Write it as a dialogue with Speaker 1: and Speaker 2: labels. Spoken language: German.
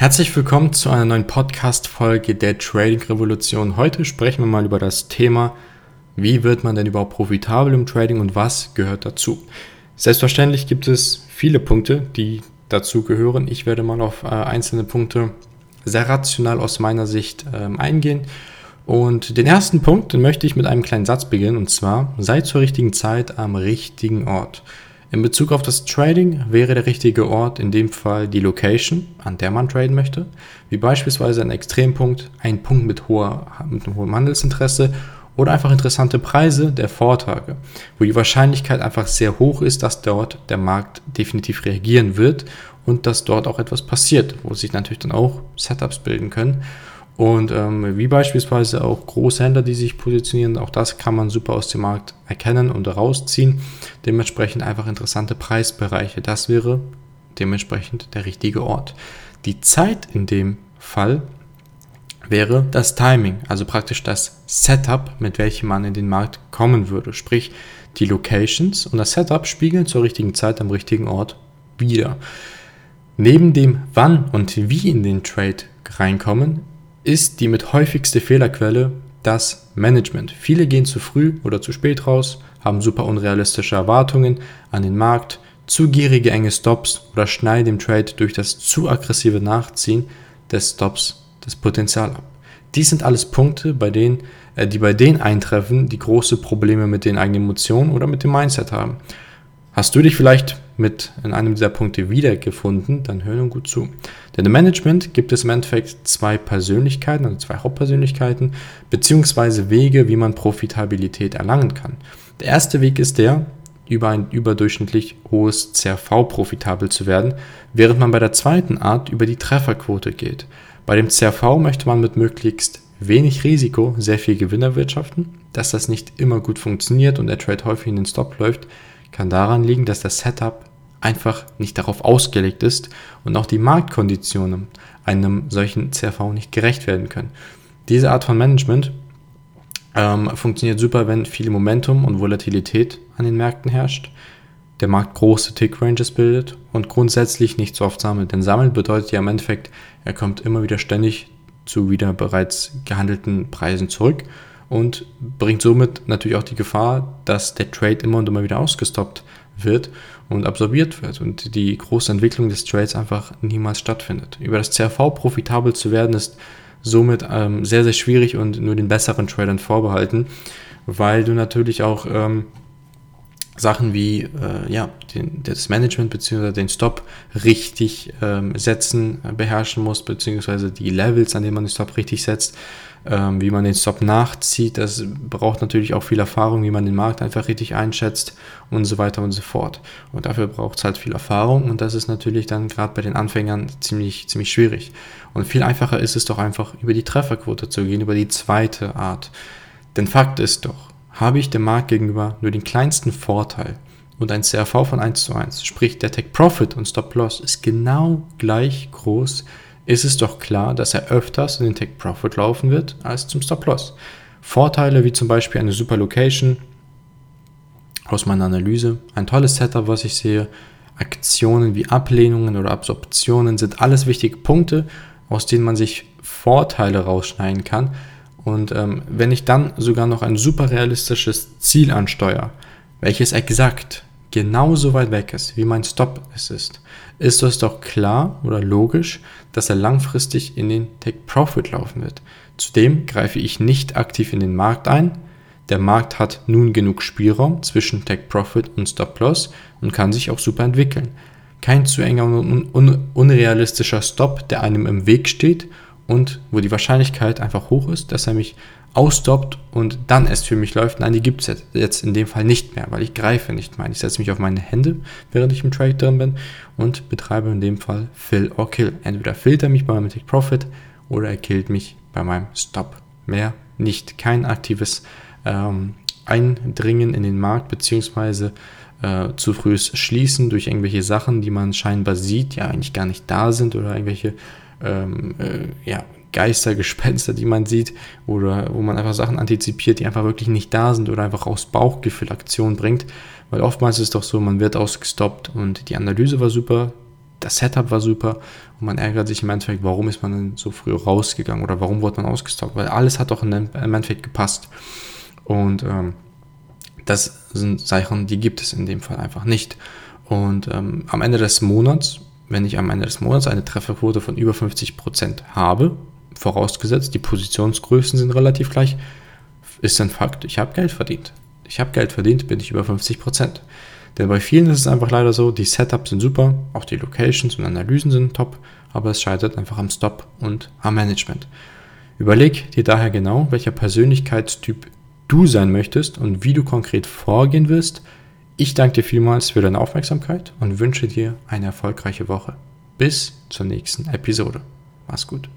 Speaker 1: Herzlich willkommen zu einer neuen Podcast-Folge der Trading Revolution. Heute sprechen wir mal über das Thema, wie wird man denn überhaupt profitabel im Trading und was gehört dazu. Selbstverständlich gibt es viele Punkte, die dazu gehören. Ich werde mal auf äh, einzelne Punkte sehr rational aus meiner Sicht ähm, eingehen. Und den ersten Punkt, den möchte ich mit einem kleinen Satz beginnen, und zwar, sei zur richtigen Zeit am richtigen Ort. In Bezug auf das Trading wäre der richtige Ort in dem Fall die Location, an der man traden möchte, wie beispielsweise ein Extrempunkt, ein Punkt mit, hoher, mit hohen Handelsinteresse oder einfach interessante Preise der Vortage, wo die Wahrscheinlichkeit einfach sehr hoch ist, dass dort der Markt definitiv reagieren wird und dass dort auch etwas passiert, wo sich natürlich dann auch Setups bilden können. Und ähm, wie beispielsweise auch Großhändler, die sich positionieren, auch das kann man super aus dem Markt erkennen und rausziehen. Dementsprechend einfach interessante Preisbereiche. Das wäre dementsprechend der richtige Ort. Die Zeit in dem Fall wäre das Timing, also praktisch das Setup, mit welchem man in den Markt kommen würde. Sprich, die Locations und das Setup spiegeln zur richtigen Zeit am richtigen Ort wieder. Neben dem Wann und wie in den Trade reinkommen, ist die mit häufigste Fehlerquelle das Management. Viele gehen zu früh oder zu spät raus, haben super unrealistische Erwartungen an den Markt, zu gierige enge Stops oder schneiden im Trade durch das zu aggressive Nachziehen des Stops das Potenzial ab. Dies sind alles Punkte, bei denen, äh, die bei denen eintreffen, die große Probleme mit den eigenen Emotionen oder mit dem Mindset haben. Hast du dich vielleicht mit in einem dieser Punkte wiedergefunden, dann hör nun gut zu. Denn im Management gibt es im Endeffekt zwei Persönlichkeiten, also zwei Hauptpersönlichkeiten, beziehungsweise Wege, wie man Profitabilität erlangen kann. Der erste Weg ist der, über ein überdurchschnittlich hohes CRV profitabel zu werden, während man bei der zweiten Art über die Trefferquote geht. Bei dem CRV möchte man mit möglichst wenig Risiko sehr viel Gewinn erwirtschaften. Dass das nicht immer gut funktioniert und der Trade häufig in den Stop läuft, kann daran liegen, dass das Setup einfach nicht darauf ausgelegt ist und auch die Marktkonditionen einem solchen CRV nicht gerecht werden können. Diese Art von Management ähm, funktioniert super, wenn viel Momentum und Volatilität an den Märkten herrscht, der Markt große Tick-Ranges bildet und grundsätzlich nicht so oft sammelt. Denn sammeln bedeutet ja im Endeffekt, er kommt immer wieder ständig zu wieder bereits gehandelten Preisen zurück und bringt somit natürlich auch die Gefahr, dass der Trade immer und immer wieder ausgestoppt wird und absorbiert wird und die große Entwicklung des Trades einfach niemals stattfindet. Über das CRV profitabel zu werden ist somit ähm, sehr, sehr schwierig und nur den besseren Tradern vorbehalten, weil du natürlich auch ähm, Sachen wie äh, ja, den, das Management bzw. den Stop richtig ähm, setzen, äh, beherrschen muss, beziehungsweise die Levels, an denen man den Stop richtig setzt, ähm, wie man den Stop nachzieht. Das braucht natürlich auch viel Erfahrung, wie man den Markt einfach richtig einschätzt und so weiter und so fort. Und dafür braucht es halt viel Erfahrung und das ist natürlich dann gerade bei den Anfängern ziemlich, ziemlich schwierig. Und viel einfacher ist es doch einfach, über die Trefferquote zu gehen, über die zweite Art. Denn Fakt ist doch, habe ich dem Markt gegenüber nur den kleinsten Vorteil und ein CRV von 1 zu 1, sprich der Take Profit und Stop Loss ist genau gleich groß, ist es doch klar, dass er öfters in den Take Profit laufen wird als zum Stop Loss. Vorteile wie zum Beispiel eine super Location aus meiner Analyse, ein tolles Setup, was ich sehe, Aktionen wie Ablehnungen oder Absorptionen sind alles wichtige Punkte, aus denen man sich Vorteile rausschneiden kann, und ähm, wenn ich dann sogar noch ein super realistisches Ziel ansteuere, welches exakt genauso weit weg ist, wie mein Stop es ist, ist es doch klar oder logisch, dass er langfristig in den Take Profit laufen wird. Zudem greife ich nicht aktiv in den Markt ein. Der Markt hat nun genug Spielraum zwischen Take Profit und Stop Loss und kann sich auch super entwickeln. Kein zu enger und un unrealistischer Stop, der einem im Weg steht und wo die Wahrscheinlichkeit einfach hoch ist, dass er mich ausstoppt und dann erst für mich läuft. Nein, die gibt es jetzt in dem Fall nicht mehr, weil ich greife nicht mehr. Ich setze mich auf meine Hände, während ich im Trade drin bin und betreibe in dem Fall Fill or Kill. Entweder fillt er mich bei meinem Take Profit oder er killt mich bei meinem Stop. Mehr nicht. Kein aktives ähm, Eindringen in den Markt beziehungsweise äh, zu frühes Schließen durch irgendwelche Sachen, die man scheinbar sieht, ja eigentlich gar nicht da sind oder irgendwelche ähm, äh, ja, Geister, Gespenster, die man sieht, oder wo man einfach Sachen antizipiert, die einfach wirklich nicht da sind oder einfach aus Bauchgefühl Aktion bringt. Weil oftmals ist es doch so, man wird ausgestoppt und die Analyse war super, das Setup war super und man ärgert sich im Endeffekt, warum ist man denn so früh rausgegangen oder warum wurde man ausgestockt, weil alles hat doch im Endeffekt gepasst. Und ähm, das sind Sachen, die gibt es in dem Fall einfach nicht. Und ähm, am Ende des Monats, wenn ich am Ende des Monats eine Trefferquote von über 50% habe, vorausgesetzt, die Positionsgrößen sind relativ gleich, ist ein Fakt, ich habe Geld verdient. Ich habe Geld verdient, bin ich über 50%. Denn bei vielen ist es einfach leider so, die Setups sind super, auch die Locations und Analysen sind top, aber es scheitert einfach am Stop und am Management. Überleg dir daher genau, welcher Persönlichkeitstyp du sein möchtest und wie du konkret vorgehen wirst. Ich danke dir vielmals für deine Aufmerksamkeit und wünsche dir eine erfolgreiche Woche. Bis zur nächsten Episode. Mach's gut.